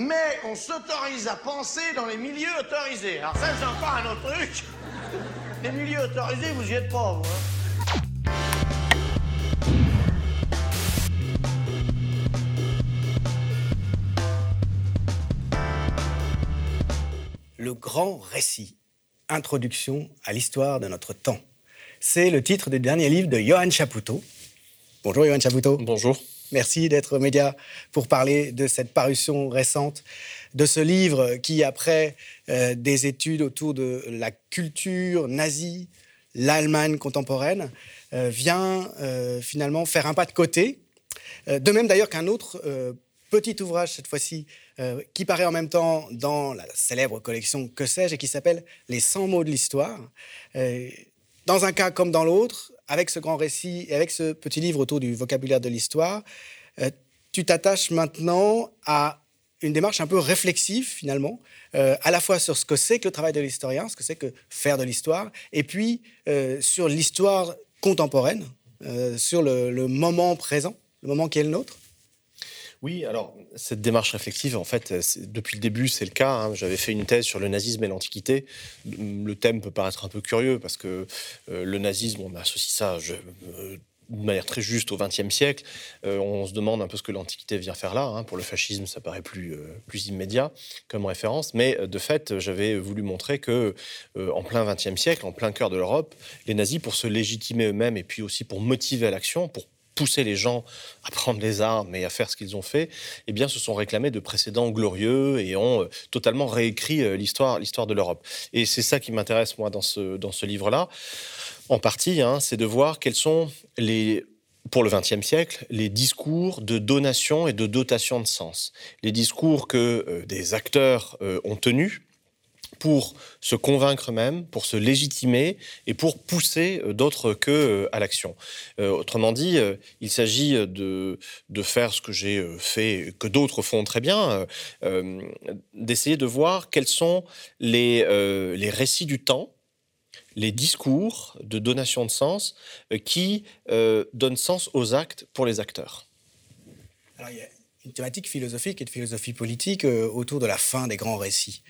mais on s'autorise à penser dans les milieux autorisés. Alors ça, c'est encore un autre truc. Les milieux autorisés, vous y êtes pas, vous. hein. Le grand récit, introduction à l'histoire de notre temps. C'est le titre du dernier livre de Johan Chapoutot. Bonjour Johan Chapoutot. Bonjour. Merci d'être au média pour parler de cette parution récente, de ce livre qui, après euh, des études autour de la culture nazie, l'Allemagne contemporaine, euh, vient euh, finalement faire un pas de côté. De même d'ailleurs qu'un autre petit ouvrage, cette fois-ci, qui paraît en même temps dans la célèbre collection Que sais-je et qui s'appelle Les 100 mots de l'histoire. Dans un cas comme dans l'autre, avec ce grand récit et avec ce petit livre autour du vocabulaire de l'histoire, euh, tu t'attaches maintenant à une démarche un peu réflexive finalement, euh, à la fois sur ce que c'est que le travail de l'historien, ce que c'est que faire de l'histoire, et puis euh, sur l'histoire contemporaine, sur le moment présent, le moment qui est le nôtre. Oui, alors cette démarche réflexive, en fait, c'est- depuis le début, c'est le cas. hein. J'avais fait une thèse sur le nazisme et l'Antiquité. Le thème peut paraître un peu curieux parce que euh, le nazisme, on associe ça je- euh, de manière très juste au XXe siècle. Euh, on se demande un peu ce que l'Antiquité vient faire là. hein. Pour le fascisme, ça paraît plus, euh, immédiat comme référence. Mais euh, de fait, j'avais voulu montrer que euh, en plein XXe siècle, en plein cœur de l'Europe, les nazis, pour se légitimer eux-mêmes et puis aussi pour motiver l'action, pour pousser les gens à prendre les armes et à faire ce qu'ils ont fait, eh bien, se sont réclamés de précédents glorieux et ont euh, totalement réécrit euh, l'histoire, l'histoire de l'Europe. Et c'est ça qui m'intéresse moi dans ce, dans ce livre-là, en partie, hein, c'est de voir quels sont les pour le XXe siècle, les discours de donation et de dotation de sens. Les discours que euh, des acteurs ont tenus pour se convaincre eux-mêmes, pour se légitimer et pour pousser euh, d'autres que euh, à l'action. Euh, autrement dit, il s'agit de, de faire ce que j'ai fait, que d'autres font très bien, d'essayer de voir quels sont les, les récits du temps, les discours de donation de sens qui donnent sens aux actes pour les acteurs. Une thématique philosophique et de philosophie politique euh, autour de la fin des grands récits,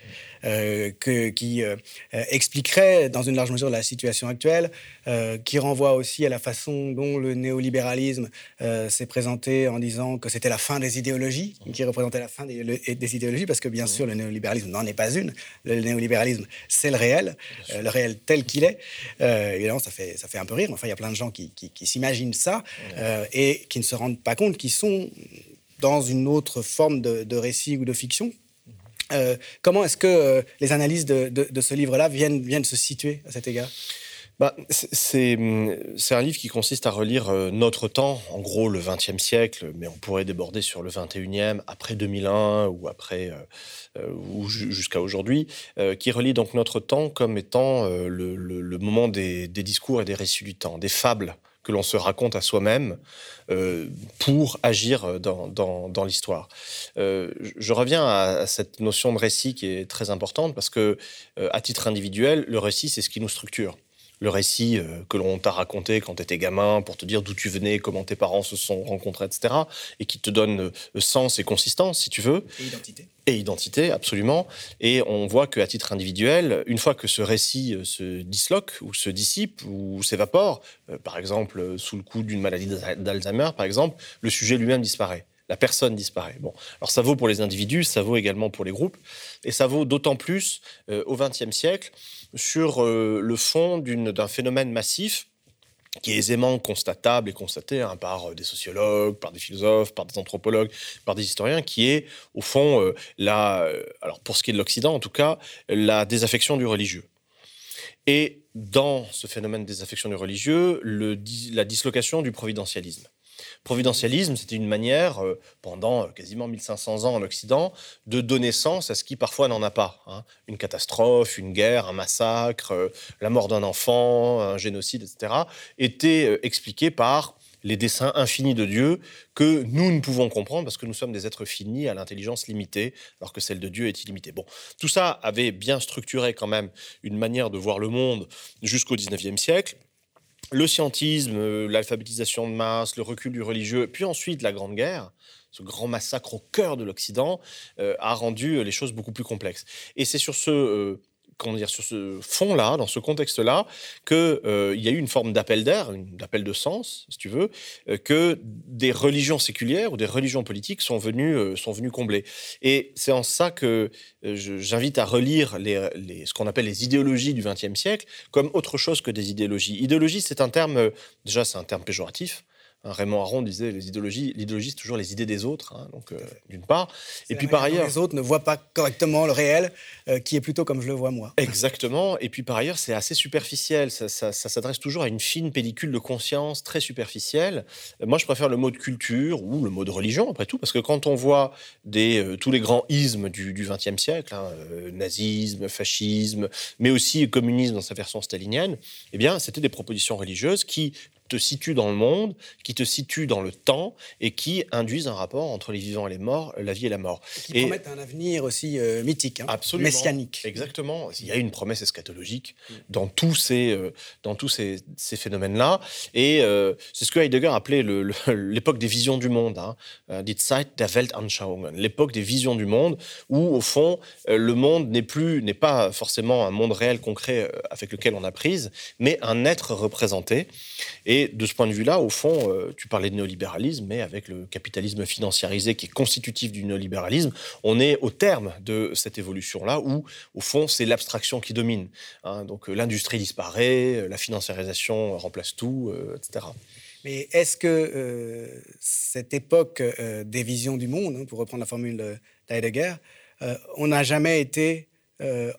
euh, que- qui euh, expliquerait dans une large mesure la situation actuelle, qui renvoie aussi à la façon dont le néolibéralisme s'est présenté en disant que c'était la fin des idéologies, qui représentait la fin des, le- des idéologies, parce que bien sûr le néolibéralisme n'en est pas une. Le néolibéralisme, c'est le réel, le réel tel qu'il est. Évidemment, ça fait, ça fait un peu rire, mais enfin, il y a plein de gens qui, qui- qui s'imaginent ça et qui ne se rendent pas compte qu'ils sont dans une autre forme de, récit ou de fiction. Euh, comment est-ce que euh, les analyses de, ce livre-là viennent, se situer à cet égard? Bah, c'est- c'est un livre qui consiste à relire euh, notre temps, en gros le XXe siècle, mais on pourrait déborder sur le XXIe, après 2001 ou après ou ju- jusqu'à aujourd'hui, qui relie donc notre temps comme étant le, moment des discours et des récits du temps, des fables que l'on se raconte à soi-même euh, pour agir dans, dans- dans l'histoire. Euh, je- reviens à, à cette notion de récit qui est très importante parce que, euh, à titre individuel, le récit, c'est ce qui nous structure le récit euh, que l'on t'a raconté quand tu étais gamin pour te dire d'où tu venais, comment tes parents se sont rencontrés, etc., et qui te donne euh, sens et consistance, si tu veux, Et identité. et identité, absolument. Et on voit qu'à titre individuel, une fois que ce récit euh, se disloque ou se dissipe ou s'évapore, par exemple sous le coup d'une maladie d'Al- d'Alzheimer, par exemple, le sujet lui-même disparaît. La personne disparaît. Bon, alors ça vaut pour les individus, ça vaut également pour les groupes, et ça vaut d'autant plus euh, au XXe siècle sur euh, le fond d'un phénomène massif qui est aisément constatable et constaté hein, par euh, des sociologues, par des philosophes, par des anthropologues, par des historiens, qui est au fond la, alors pour ce qui est de l'Occident en tout cas, la désaffection du religieux. Et dans ce phénomène de désaffection du religieux, le la dislocation du providentialisme. Providentialisme, c'était une manière, euh, pendant euh, quasiment 1500 ans en Occident, de donner sens à ce qui parfois n'en a pas. hein. Une catastrophe, une guerre, un massacre, euh, la mort d'un enfant, un génocide, etc., était expliqué par les desseins infinis de Dieu que nous ne pouvons comprendre parce que nous sommes des êtres finis à l'intelligence limitée, alors que celle de Dieu est illimitée. Bon, tout ça avait bien structuré quand même une manière de voir le monde jusqu'au 19e siècle. Le scientisme, euh, l'alphabétisation de masse, le recul du religieux, puis ensuite la Grande Guerre, ce grand massacre au cœur de l'Occident, a rendu les choses beaucoup plus complexes. Et c'est sur ce comment sur ce fond-là, dans ce contexte-là, qu'il euh, y a eu une forme d'appel d'air, d'appel de sens, si tu veux, euh, que des religions séculières ou des religions politiques sont venues, euh, sont venues combler. Et c'est en ça que j'invite à relire ce qu'on appelle les idéologies du XXe siècle comme autre chose que des idéologies. Idéologie, c'est un terme, déjà, c'est un terme péjoratif. Hein, Raymond Aron disait les idéologies, l'idéologie c'est toujours les idées des autres, hein, donc euh, d'une part. Et puis par ailleurs, les autres ne voient pas correctement le réel, euh, qui est plutôt comme je le vois moi. Exactement. Et puis par ailleurs, c'est assez superficiel. Ça, s'adresse toujours à une fine pellicule de conscience très superficielle. Euh, moi, je préfère le mot de culture ou le mot de religion après tout, parce que quand on voit des, tous les grands ismes du XXe siècle, hein, nazisme, fascisme, mais aussi communisme dans sa version stalinienne, eh bien, c'était des propositions religieuses qui te situent dans le monde, qui te situent dans le temps et qui induisent un rapport entre les vivants et les morts, la vie et la mort. Qui et promettent un avenir aussi euh, mythique, hein, absolument, messianique. Exactement. Il y a une promesse eschatologique dans tous ces, euh, dans tous ces, ces phénomènes-là. Et euh, c'est ce que Heidegger appelait l'époque des visions du monde, hein, die Zeit der Weltanschauungen, l'époque des visions du monde, où au fond le monde n'est plus, n'est pas forcément un monde réel concret avec lequel on a prise, mais un être représenté. Et et de ce point de vue-là, au fond, euh, tu parlais de néolibéralisme, mais avec le capitalisme financiarisé qui est constitutif du néolibéralisme, on est au terme de cette évolution-là où, au fond, c'est l'abstraction qui domine. Hein. donc euh, l'industrie disparaît, euh, la financiarisation remplace tout, etc. Mais est-ce que cette époque des visions du monde, hein, pour reprendre la formule d'Heidegger, on n'a jamais été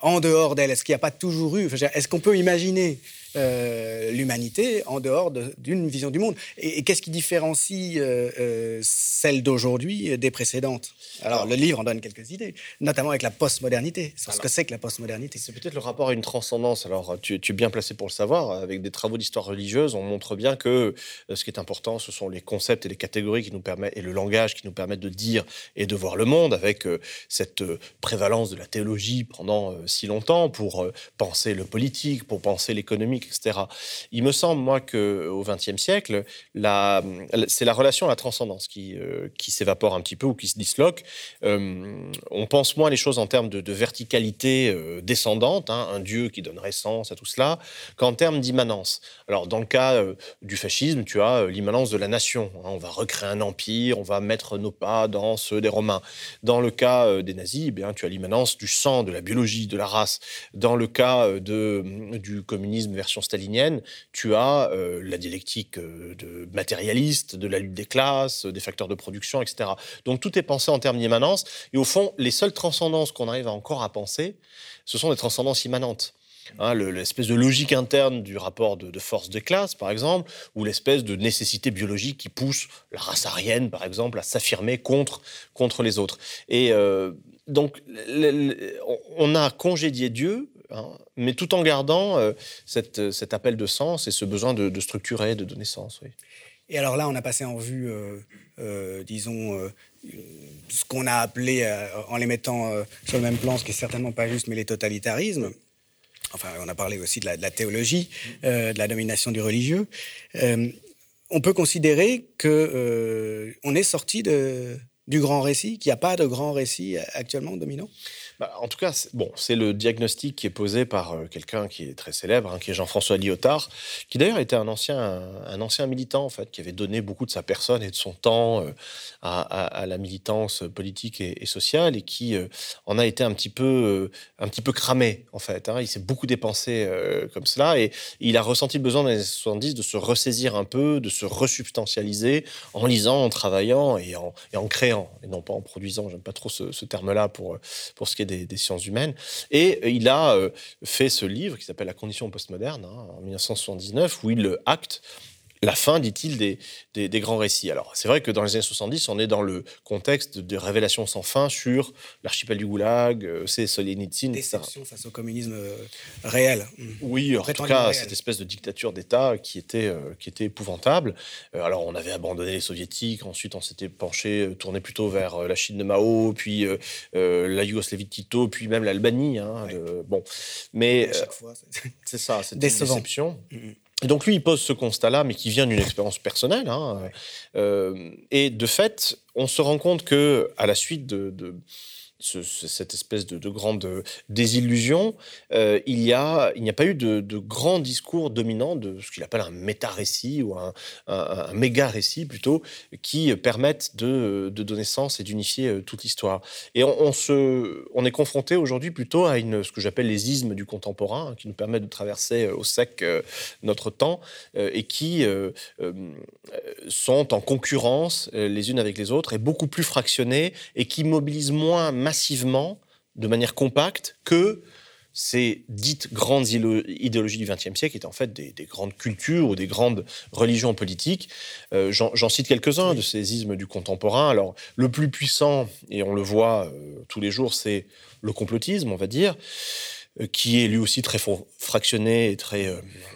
en dehors d'elle? Est-ce qu'il n'y a pas toujours eu Est-ce qu'on peut imaginer euh, l'humanité en dehors d'une vision du monde. Et, qu'est-ce qui différencie euh, euh, celle d'aujourd'hui des précédentes? Alors, le livre en donne quelques idées, notamment avec la postmodernité, sur ce que c'est que la postmodernité. C'est peut-être le rapport à une transcendance. Alors, tu, es bien placé pour le savoir. Avec des travaux d'histoire religieuse, on montre bien que ce qui est important, ce sont les concepts et les catégories qui nous permettent, et le langage qui nous permettent de dire et de voir le monde, avec cette prévalence de la théologie pendant si longtemps pour penser le politique, pour penser l'économie etc. Il me semble, moi, qu'au XXe siècle, c'est la relation à la transcendance qui, euh, qui s'évapore un petit peu ou qui se disloque. Euh, on pense moins les choses en termes de, verticalité euh, descendante, hein, un Dieu qui donnerait sens à tout cela, qu'en termes d'immanence. Alors, dans le cas du fascisme, tu as l'immanence de la nation. Hein. on va recréer un empire, on va mettre nos pas dans ceux des Romains. Dans le cas des nazis, eh bien, tu as l'immanence du sang, de la biologie, de la race. Dans le cas du communisme stalinienne, tu as euh, la dialectique euh, de matérialiste, de la lutte des classes, des facteurs de production, etc. Donc tout est pensé en termes d'immanence. Et au fond, les seules transcendances qu'on arrive encore à penser, ce sont des transcendances immanentes. Hein, l'espèce de logique interne du rapport de, force de classe, par exemple, ou l'espèce de nécessité biologique qui pousse la race aryenne, par exemple, à s'affirmer contre, contre les autres. Et euh, donc, on a congédié Dieu Hein, mais tout en gardant euh, cette, cet appel de sens et ce besoin de, structurer, de donner sens. Et alors là, on a passé en vue, euh, euh, disons, ce qu'on a appelé, en les mettant sur le même plan, ce qui est certainement pas juste, mais les totalitarismes. Enfin, on a parlé aussi de la, théologie, de la domination du religieux. on peut considérer que on est sorti du grand récit, qu'il n'y a pas de grand récit actuellement dominant? Bah, en tout cas, bon, c'est le diagnostic qui est posé par euh, quelqu'un qui est très célèbre, hein, qui est Jean-François Lyotard, qui d'ailleurs était un ancien, un, ancien militant en fait, qui avait donné beaucoup de sa personne et de son temps euh, à, la militance politique et, sociale et qui euh, en a été un petit peu, un petit peu cramé en fait. Hein. Il s'est beaucoup dépensé comme cela et il a ressenti le besoin dans les années 70 de se ressaisir un peu, de se resubstantialiser en lisant, en travaillant et en, et en créant et non pas en produisant. J'aime pas trop ce, ce terme-là pour pour ce qui est des, sciences humaines. Et euh, il a euh, fait ce livre qui s'appelle La condition postmoderne, hein, en 1979, où il acte la fin, dit-il, des, des, grands récits. Alors, c'est vrai que dans les années 70, on est dans le contexte de révélations sans fin sur l'archipel du Goulag, euh, c'est Solzhenitsyn, Déception face au communisme euh, réel. Oui, en tout cas, cette espèce de dictature d'État qui était, euh, qui était épouvantable. alors, on avait abandonné les soviétiques, ensuite on s'était penché, tourné plutôt vers la Chine de Mao, puis la Yougoslavie de Tito, puis même l'Albanie. Hein, bon, mais... C'est ça, c'est une déception. Mm, mm. Et donc lui, il pose ce constat-là, mais qui vient d'une expérience personnelle. Hein, euh, et de fait, on se rend compte que à la suite de, cette espèce de, grande désillusion, euh, il n'y a, pas eu de, de grand discours dominant de ce qu'il appelle un méta-récit ou un, méga-récit plutôt, qui permettent de, donner sens et d'unifier euh, toute l'histoire. Et on, se, on est confronté aujourd'hui plutôt à une, ce que j'appelle les ismes du contemporain, hein, qui nous permettent de traverser euh, au sec notre temps et qui sont en concurrence les unes avec les autres et beaucoup plus fractionnés et qui mobilisent moins de manière compacte, que ces dites grandes idéologies du XXe siècle, étaient en fait des, grandes cultures ou des grandes religions politiques. Euh, j'en cite quelques-uns de ces ismes du contemporain. Alors, le plus puissant, et on le voit euh, tous les jours, c'est le complotisme, on va dire euh, qui est lui aussi très fractionné et très,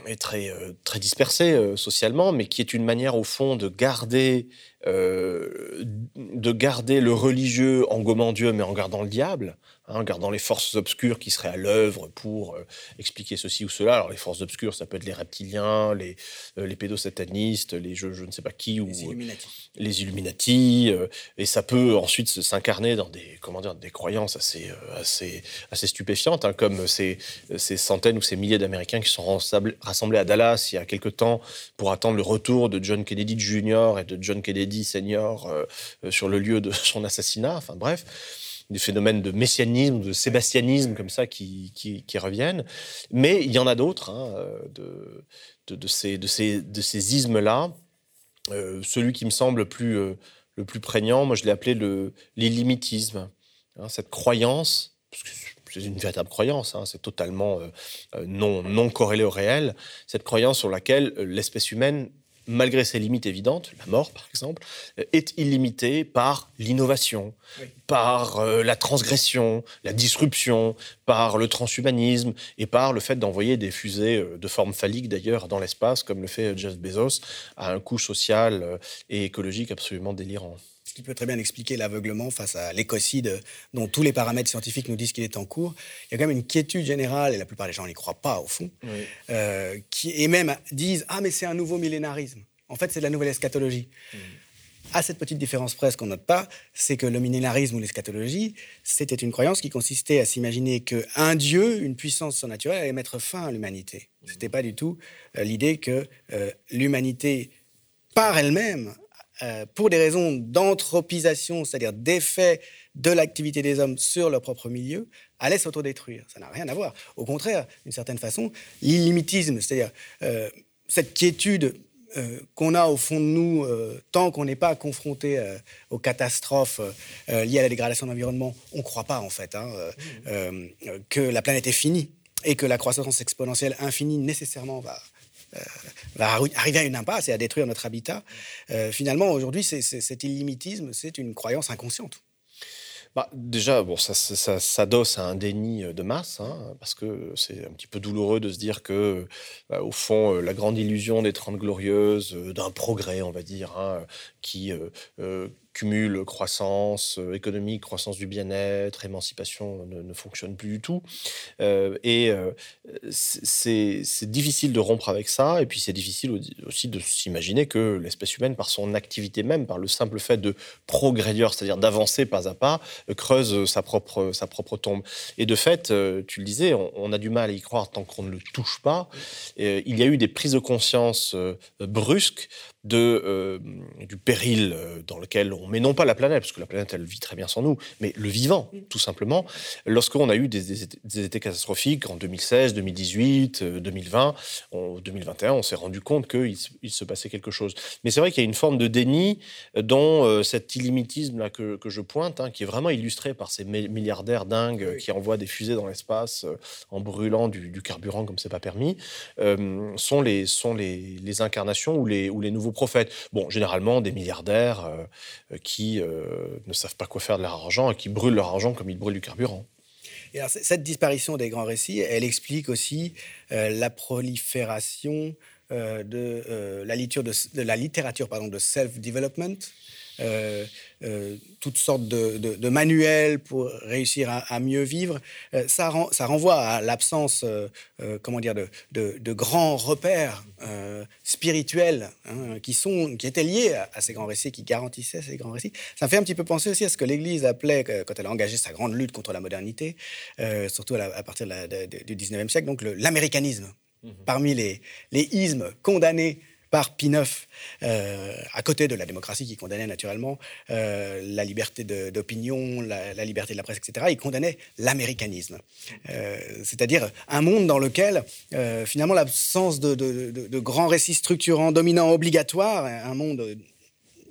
et très, très dispersé socialement, mais qui est une manière au fond de garder de garder le religieux en gommant Dieu, mais en gardant le diable, hein, en gardant les forces obscures qui seraient à l'œuvre pour euh, expliquer ceci ou cela. Alors les forces obscures, ça peut être les reptiliens, les, euh, les pédosatanistes, les je, je, ne sais pas qui, ou les Illuminati, les Illuminati et ça peut ensuite s'incarner dans des, comment dire, des croyances assez, assez, assez stupéfiantes, hein, comme ces, ces centaines ou ces milliers d'Américains qui sont rassemblés à Dallas il y a quelque temps pour attendre le retour de John Kennedy Jr. et de John Kennedy Seigneur euh, euh, sur le lieu de son assassinat. Enfin bref, des phénomènes de messianisme, de sébastianisme comme ça qui, qui, reviennent. Mais il y en a d'autres, hein, euh, de, ces, de, ces, de ces ismes-là. celui qui me semble plus, le plus prégnant, moi je l'ai appelé l'illimitisme. Hein, cette croyance, parce que c'est une véritable croyance, hein, c'est totalement non, non corrélé au réel, cette croyance sur laquelle l'espèce humaine malgré ses limites évidentes, la mort par exemple, euh, est illimitée par l'innovation, par euh, la transgression, la disruption, par le transhumanisme et par le fait d'envoyer des fusées euh, de forme phallique d'ailleurs dans l'espace, comme le fait Jeff Bezos, à un coût social et écologique absolument délirant qui peut très bien expliquer l'aveuglement face à l'écocide dont tous les paramètres scientifiques nous disent qu'il est en cours. Il y a quand même une quiétude générale, et la plupart des gens n'y croient pas au fond, euh, qui, et même disent Ah, mais c'est un nouveau millénarisme. En fait, c'est de la nouvelle eschatologie. Mm. À cette petite différence presque qu'on note pas, c'est que le millénarisme ou l'eschatologie, c'était une croyance qui consistait à s'imaginer qu'un dieu, une puissance surnaturelle, allait mettre fin à l'humanité. Ce n'était pas du tout euh, l'idée que euh, l'humanité, par elle-même, euh, pour des raisons d'anthropisation, c'est-à-dire d'effet de l'activité des hommes sur leur propre milieu, allait s'autodétruire. Ça n'a rien à voir. Au contraire, d'une certaine façon, l'illimitisme, c'est-à-dire euh, cette quiétude euh, qu'on a au fond de nous, tant qu'on n'est pas confronté aux catastrophes liées à la dégradation de l'environnement, on ne croit pas en fait hein, que la planète est finie et que la croissance exponentielle infinie nécessairement va, va arriver à une impasse et à détruire notre habitat. Euh, finalement, aujourd'hui, cet illimitisme, c'est une croyance inconsciente. Bah, déjà, bon, ça, s'adosse à un déni de masse, hein, parce que c'est un petit peu douloureux de se dire que, bah, au fond, la grande illusion des Trente Glorieuses, d'un progrès, on va dire, hein, qui euh, cumul croissance euh, économique, croissance du bien-être, émancipation ne, fonctionne plus du tout. Euh, et euh, c'est difficile de rompre avec ça. Et puis c'est difficile aussi de s'imaginer que l'espèce humaine, par son activité même, par le simple fait de progrédir, c'est-à-dire d'avancer pas à pas, creuse sa propre, tombe. Et de fait, tu le disais, on, a du mal à y croire tant qu'on ne le touche pas. il y a eu des prises de conscience brusques du péril dans lequel on mais non pas la planète, parce que la planète, elle vit très bien sans nous, mais le vivant, tout simplement. Lorsqu'on a eu des, étés catastrophiques en 2016, 2018, 2020, en 2021, on s'est rendu compte qu'il il se passait quelque chose. Mais c'est vrai qu'il y a une forme de déni dont euh, cet illimitisme-là que, je pointe, hein, qui est vraiment illustré par ces milliardaires dingues qui envoient des fusées dans l'espace euh, en brûlant du, carburant comme c'est pas permis, euh, sont, les, sont les, les, incarnations ou les, ou les nouveaux prophètes. Bon, généralement, des milliardaires qui euh, ne savent pas quoi faire de leur argent et qui brûlent leur argent comme ils brûlent du carburant. Et cette disparition des grands récits, elle explique aussi euh, la prolifération euh, de, la littérature de, de la littérature pardon, de self-development, toutes sortes de, manuels pour réussir à, mieux vivre. ça, ça renvoie à l'absence, comment dire, de, grands repères spirituels hein, qui, sont, qui étaient liés à, ces grands récits, qui garantissaient ces grands récits. Ça me fait un petit peu penser aussi à ce que l'Église appelait, quand elle a engagé sa grande lutte contre la modernité, surtout à, partir du 19e siècle, donc l'américanisme. Mhm. Parmi les, les ismes condamnés par Pie euh, à côté de la démocratie qui condamnait naturellement euh, la liberté d'opinion, la, liberté de la presse, etc. Il condamnait l'américanisme, euh, c'est-à-dire un monde dans lequel finalement l'absence de, de, grands récits structurants, dominants, obligatoires, un monde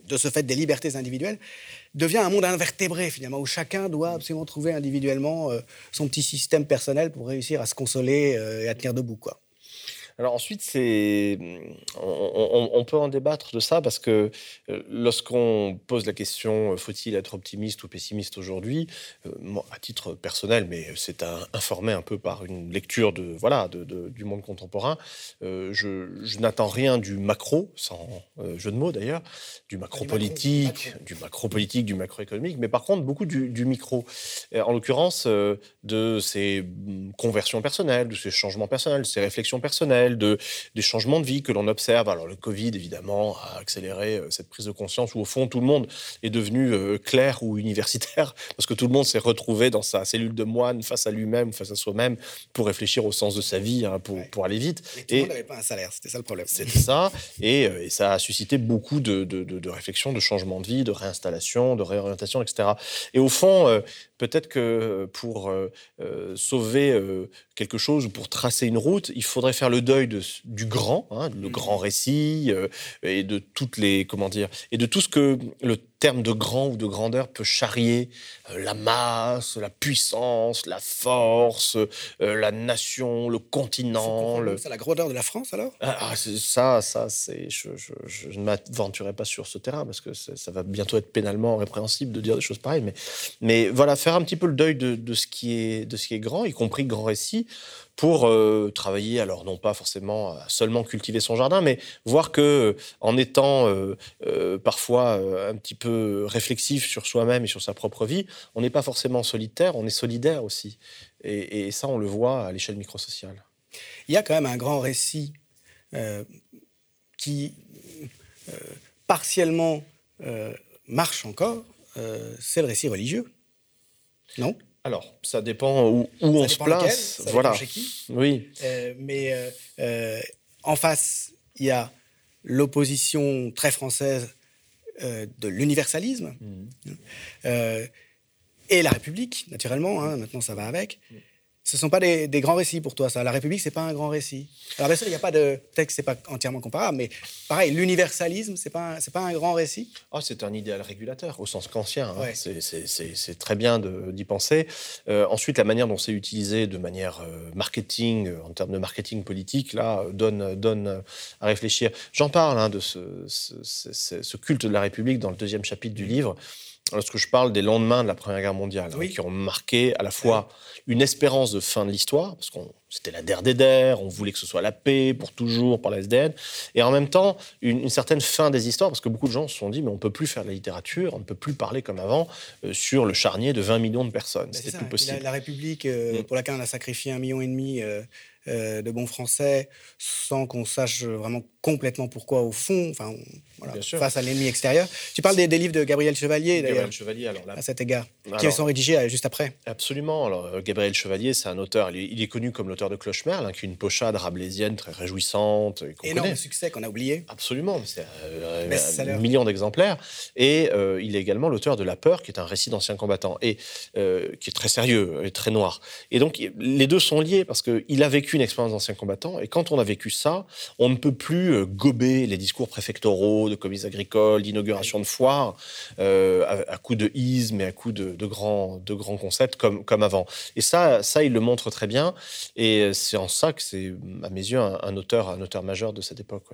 de ce fait des libertés individuelles, devient un monde invertébré finalement, où chacun doit absolument trouver individuellement son petit système personnel pour réussir à se consoler et à tenir debout. Quoi. Alors ensuite, c'est, on, peut en débattre de ça parce que euh, lorsqu'on pose la question euh, faut-il être optimiste ou pessimiste aujourd'hui, euh, à titre personnel, mais c'est informé un peu par une lecture de voilà du monde contemporain, je, n'attends rien du macro, sans jeu de mots d'ailleurs, du macro politique, du macro politique, du macroéconomique, mais par contre beaucoup du, du micro. En l'occurrence, de ces mm, conversions personnelles, de ces changements personnels, de ces réflexions personnelles de, des changements de vie que l'on observe. Alors le Covid, évidemment, a accéléré euh, cette prise de conscience où, au fond, tout le monde est devenu euh, clair ou universitaire, parce que tout le monde s'est retrouvé dans sa cellule de moine face à lui-même, face à soi-même, pour réfléchir au sens de sa vie, hein, pour, pour, aller vite. Et tout le monde n'avait pas un salaire, c'était ça le problème. C'était ça, et, euh, et, ça a suscité beaucoup de, de, de, de réflexions, de changements de vie, de réinstallation, de réorientation, etc. Et au fond, peut-être que pour sauver quelque chose ou pour tracer une route, il faudrait faire le deuil de, du grand, hein, le grand récit euh, et de toutes les comment dire et de tout ce que le terme de grand ou de grandeur peut charrier euh, la masse, la puissance, la force, euh, la nation, le continent. C'est la grandeur de la France alors? Ah, ah Ça, ça, c'est. Je, je, ne m'aventurerai pas sur ce terrain parce que ça va bientôt être pénalement répréhensible de dire des choses pareilles. Mais, mais voilà, faire un petit peu le deuil de, de, ce qui est, de ce qui est grand, y compris grand récit, pour euh, travailler, alors non pas forcément à seulement cultiver son jardin, mais voir que en étant parfois un petit peu réflexif sur soi-même et sur sa propre vie, on n'est pas forcément solitaire, on est solidaire aussi. Et, ça, on le voit à l'échelle microsociale. Il y a quand même un grand récit euh, qui euh, partiellement euh, marche encore, c'est le récit religieux. Non? Alors, ça dépend où, on se place. voilà. Chez qui. Oui. mais en face, il y a l'opposition très française euh, de l'universalisme mmh. euh, et la République, naturellement. Hein, maintenant, ça va avec. Ce ne sont pas des, grands récits pour toi, ça. La République, c'est pas un grand récit. Alors bien sûr, il n'y a pas de texte, c'est pas entièrement comparable, mais pareil, l'universalisme, c'est pas c'est pas un grand récit. Oh, c'est un idéal régulateur au sens kantien. Hein. C'est très bien d'y penser. Euh, ensuite, la manière dont c'est utilisé de manière euh, marketing, euh, en termes de marketing politique, là, donne donne à réfléchir. J'en parle hein, de ce, ce, culte de la République dans le deuxième chapitre du livre lorsque je parle des lendemains de la Première Guerre mondiale, hein, qui ont marqué à la fois une espérance de fin de l'histoire, parce que c'était la der des der, on voulait que ce soit la paix pour toujours par la SDN, et en même temps une, certaine fin des histoires, parce que beaucoup de gens se sont dit, mais on ne peut plus faire de la littérature, on ne peut plus parler comme avant euh, sur le charnier de 20 millions de personnes. C'était plus possible. La, République, euh, mm. pour laquelle on a sacrifié un million et demi euh, euh, de bons français sans qu'on sache vraiment complètement pourquoi au fond, enfin, face à l'ennemi extérieur. Tu parles des, livres de Gabriel Chevalier, d'ailleurs, Chevalier, alors à cet égard, qui sont rédigés euh, juste après. Absolument. Alors, euh, Gabriel Chevalier, c'est un auteur, il est, connu comme l'auteur de Clochemerle, hein, qui est une pochade rabelaisienne très réjouissante. Énorme succès qu'on a oublié. Absolument, c'est un million d'exemplaires. Et il est également l'auteur de La Peur, qui est un récit d'anciens combattants, et qui est très sérieux et très noir. Et donc, les deux sont liés, parce qu'il a vécu une expérience d'ancien combattant. Et quand on a vécu ça, on ne peut plus euh, gober les discours préfectoraux de commis agricoles, d'inauguration de foires, euh, à, coup de isme et à coup de, grands, de grands concepts comme, comme avant. Et ça, ça, il le montre très bien. Et c'est en ça que c'est, à mes yeux, un, auteur, un auteur majeur de cette époque.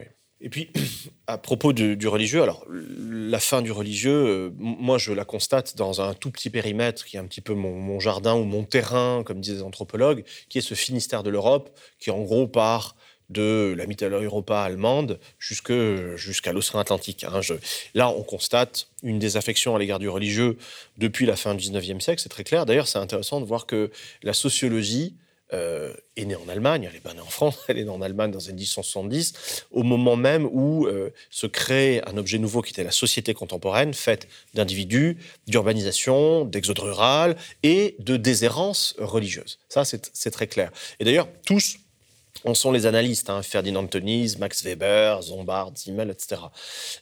Et puis, à propos du, religieux, alors la fin du religieux, euh, moi je la constate dans un tout petit périmètre qui est un petit peu mon, jardin ou mon terrain, comme disent les anthropologues, qui est ce Finistère de l'Europe, qui en gros part de la Mitteleuropa allemande jusqu'à l'océan Atlantique. Hein. là, on constate une désaffection à l'égard du religieux depuis la fin du 19e siècle, c'est très clair. D'ailleurs, c'est intéressant de voir que la sociologie euh, est née en Allemagne, elle n'est pas née en France, elle est née en Allemagne dans les années 1870, au moment même où euh, se crée un objet nouveau qui était la société contemporaine, faite d'individus, d'urbanisation, d'exode rural et de déshérence religieuse. Ça, c'est très clair. Et d'ailleurs, tous en sont les analystes, hein, Ferdinand Tönnies, Max Weber, Zombard, Zimmel, etc.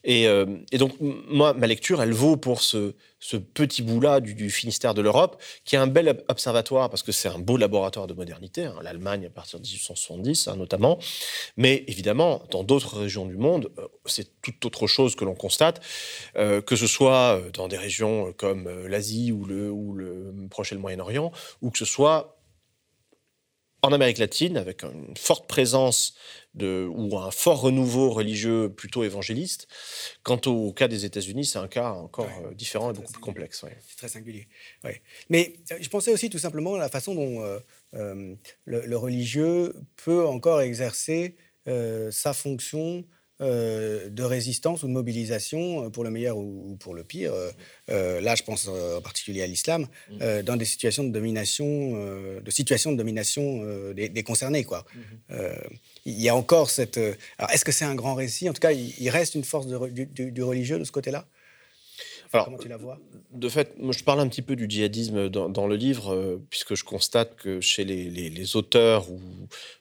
Euh, et, donc, moi, ma lecture, elle vaut pour ce, petit bout-là du, Finistère de l'Europe, qui est un bel observatoire, parce que c'est un beau laboratoire de modernité, hein, l'Allemagne à partir de 1870 hein, notamment, mais évidemment, dans d'autres régions du monde, euh, c'est tout autre chose que l'on constate, euh, que ce soit dans des régions comme l'Asie ou le, ou le Proche et le Moyen-Orient, ou que ce soit en Amérique latine, avec une forte présence de, ou un fort renouveau religieux plutôt évangéliste. Quant au cas des États-Unis, c'est un cas encore euh, différent et beaucoup plus complexe. C'est très singulier. Mais euh, je pensais aussi tout simplement à la façon dont euh, le, religieux peut encore exercer sa fonction euh, de résistance ou de mobilisation, euh, pour le meilleur ou, pour le pire. Euh, là, je pense en particulier à l'islam, mm. dans des situations de domination, de situations de domination des, concernés. Quoi. Mm-hmm. il y a encore cette. Alors, est-ce que c'est un grand récit? En tout cas, il, reste une force du, religieux de ce côté-là? Alors, Comment tu la vois? De fait, moi, je parle un petit peu du djihadisme dans, le livre, puisque je constate que chez les, les auteurs ou,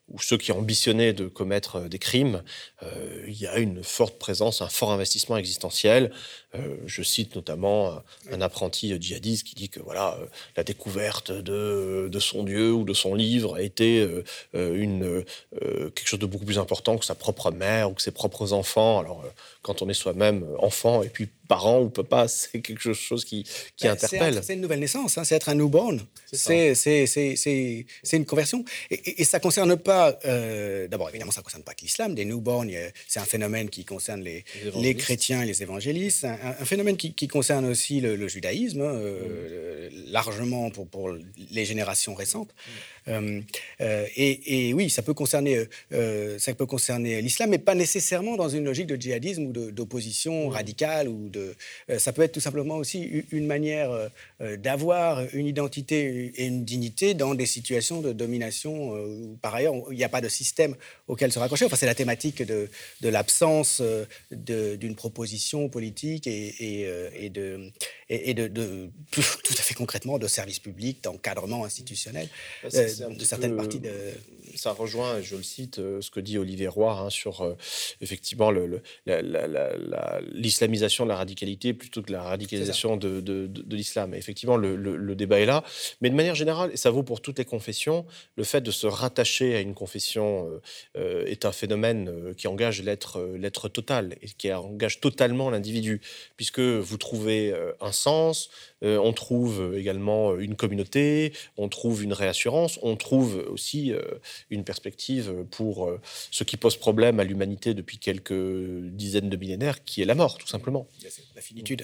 ou ceux qui ambitionnaient de commettre euh, des crimes, euh, il y a une forte présence, un fort investissement existentiel. Euh, je cite notamment un apprenti djihadiste qui dit que voilà, la découverte de, de, son Dieu ou de son livre a été une, quelque chose de beaucoup plus important que sa propre mère ou que ses propres enfants. Alors, quand on est soi-même enfant et puis parent ou papa, c'est quelque chose qui, qui ben, interpelle. C'est une nouvelle naissance, hein, c'est être un newborn. C'est une conversion. Et, et ça ne concerne pas euh, d'abord, évidemment, ça ne concerne pas que l'islam. Des newborns, c'est un phénomène qui concerne les, les, chrétiens et les évangélistes. Un, phénomène qui, concerne aussi le, judaïsme, hein, euh, largement pour, pour, les générations récentes. Euh, et, oui, ça peut concerner, ça peut concerner l'islam, mais pas nécessairement dans une logique de djihadisme ou d'opposition radicale. Ou de, ça peut être tout simplement aussi une manière d'avoir une identité et une dignité dans des situations de domination où, par ailleurs, il n'y a pas de système auquel se raccrocher. Enfin, c'est la thématique de, de l'absence euh, d'une proposition politique et, et, euh, de, et, de, tout à fait concrètement de services publics, d'encadrement institutionnel bah, euh, de certaines parties de. Ça rejoint, je le cite, ce que dit Olivier Roy hein, sur effectivement l'islamisation de la radicalité plutôt que la radicalisation de, de, l'islam. Effectivement, le, débat est là. Mais de manière générale, et ça vaut pour toutes les confessions, le fait de se rattacher à une confession euh, euh, est un phénomène euh, qui engage l'être total et qui engage totalement l'individu, puisque vous trouvez un sens, on trouve également une communauté, on trouve une réassurance, on trouve aussi une perspective pour ce qui pose problème à l'humanité depuis quelques dizaines de millénaires, qui est la mort, tout simplement. La finitude.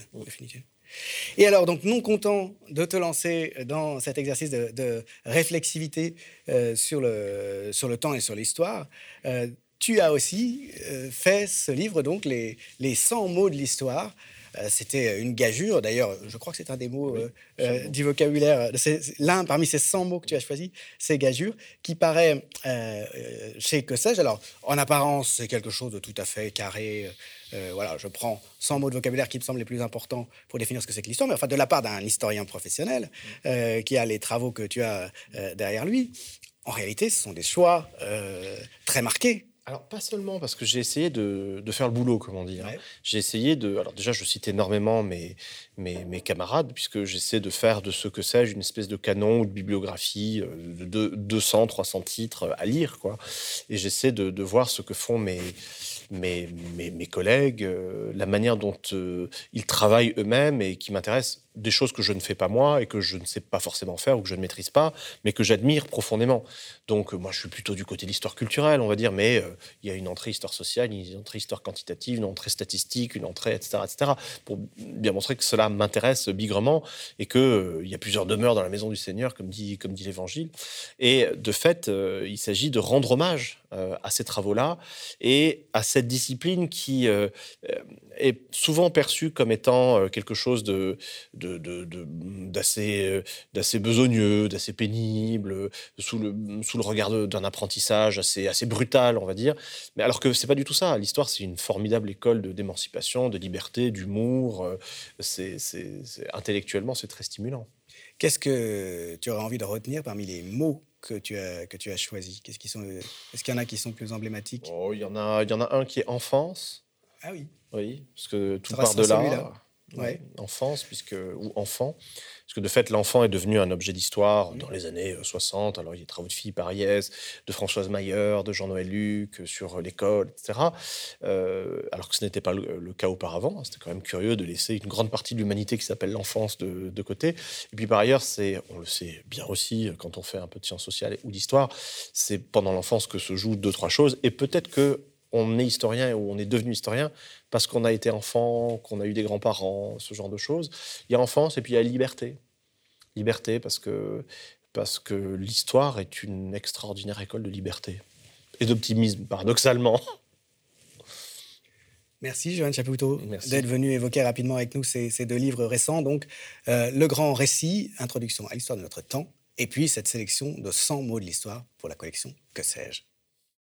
Et alors, donc, non content de te lancer dans cet exercice de, réflexivité euh, sur, le, sur le temps et sur l'histoire, euh, tu as aussi euh, fait ce livre, donc, les, les 100 mots de l'histoire. C'était une gageure, d'ailleurs, je crois que c'est un des mots du vocabulaire. C'est l'un parmi ces 100 mots que tu as choisi, c'est gageure, qui paraît chez Que sais-je. Alors, en apparence, c'est quelque chose de tout à fait carré, euh, voilà, je prends 100 mots de vocabulaire qui me semblent les plus importants pour définir ce que c'est que l'histoire, mais enfin de la part d'un historien professionnel euh, qui a les travaux que tu as euh, derrière lui. En réalité, ce sont des choix très marqués alors, pas seulement, parce que j'ai essayé de, faire le boulot, comment dire. J'ai essayé de. Alors, déjà, je cite énormément mes, mes, camarades, puisque j'essaie de faire de ce que sais-je une espèce de canon ou de bibliographie de 200, 300 titres à lire, quoi. Et j'essaie de, de, voir ce que font mes, mes, mes, collègues, euh, la manière dont euh, ils travaillent eux-mêmes et qui m'intéressent des choses que je ne fais pas moi et que je ne sais pas forcément faire ou que je ne maîtrise pas, mais que j'admire profondément. Donc euh, moi, je suis plutôt du côté de l'histoire culturelle, on va dire, mais il y a une entrée histoire sociale, une entrée histoire quantitative, une entrée statistique, une entrée, etc., etc., pour bien montrer que cela m'intéresse bigrement et qu'il il y a plusieurs demeures dans la maison du Seigneur, comme dit, comme dit l'Évangile. Et de fait, il s'agit de rendre hommage euh, à ces travaux-là et à cette discipline qui euh, est souvent perçue comme étant quelque chose d'assez, besogneux, d'assez pénible, sous le, regard d'un apprentissage assez, brutal, on va dire. Mais alors que c'est pas du tout ça. L'histoire, c'est une formidable école d'émancipation, de liberté, d'humour. Intellectuellement, c'est très stimulant. Qu'est-ce que tu aurais envie de retenir parmi les mots que tu as, que tu as choisis Qu'est-ce qui sont, Est-ce qu'il y en a qui sont plus emblématiques? Oh, il, y en a, il y en a un qui est enfance. Ah oui. Oui, parce que tout part de là. Enfance, puisque, ou enfant. Parce que de fait, l'enfant est devenu un objet d'histoire dans les années 60. Euh, Alors, il y a des travaux de Philippe Ariès, de Françoise Mayer, de Jean-Noël Luc euh, sur l'école, etc. Euh, alors que ce n'était pas le, cas auparavant. C'était quand même curieux de laisser une grande partie de l'humanité qui s'appelle l'enfance de, de, côté. Et puis, par ailleurs, c'est, on le sait bien aussi quand on fait un peu de sciences sociales ou d'histoire, c'est pendant l'enfance que se jouent deux, trois choses. Et peut-être que on est historien ou on est devenu historien parce qu'on a été enfant, qu'on a eu des grands-parents, ce genre de choses. Il y a enfance et puis il y a liberté. Liberté parce que, parce que l'histoire est une extraordinaire école de liberté et d'optimisme, paradoxalement. Merci Johan Chapoutot d'être venu évoquer rapidement avec nous ces, deux livres récents. Donc, euh, Le Grand Récit, Introduction à l'histoire de notre temps, et puis cette sélection de 100 mots de l'histoire pour la collection Que sais-je?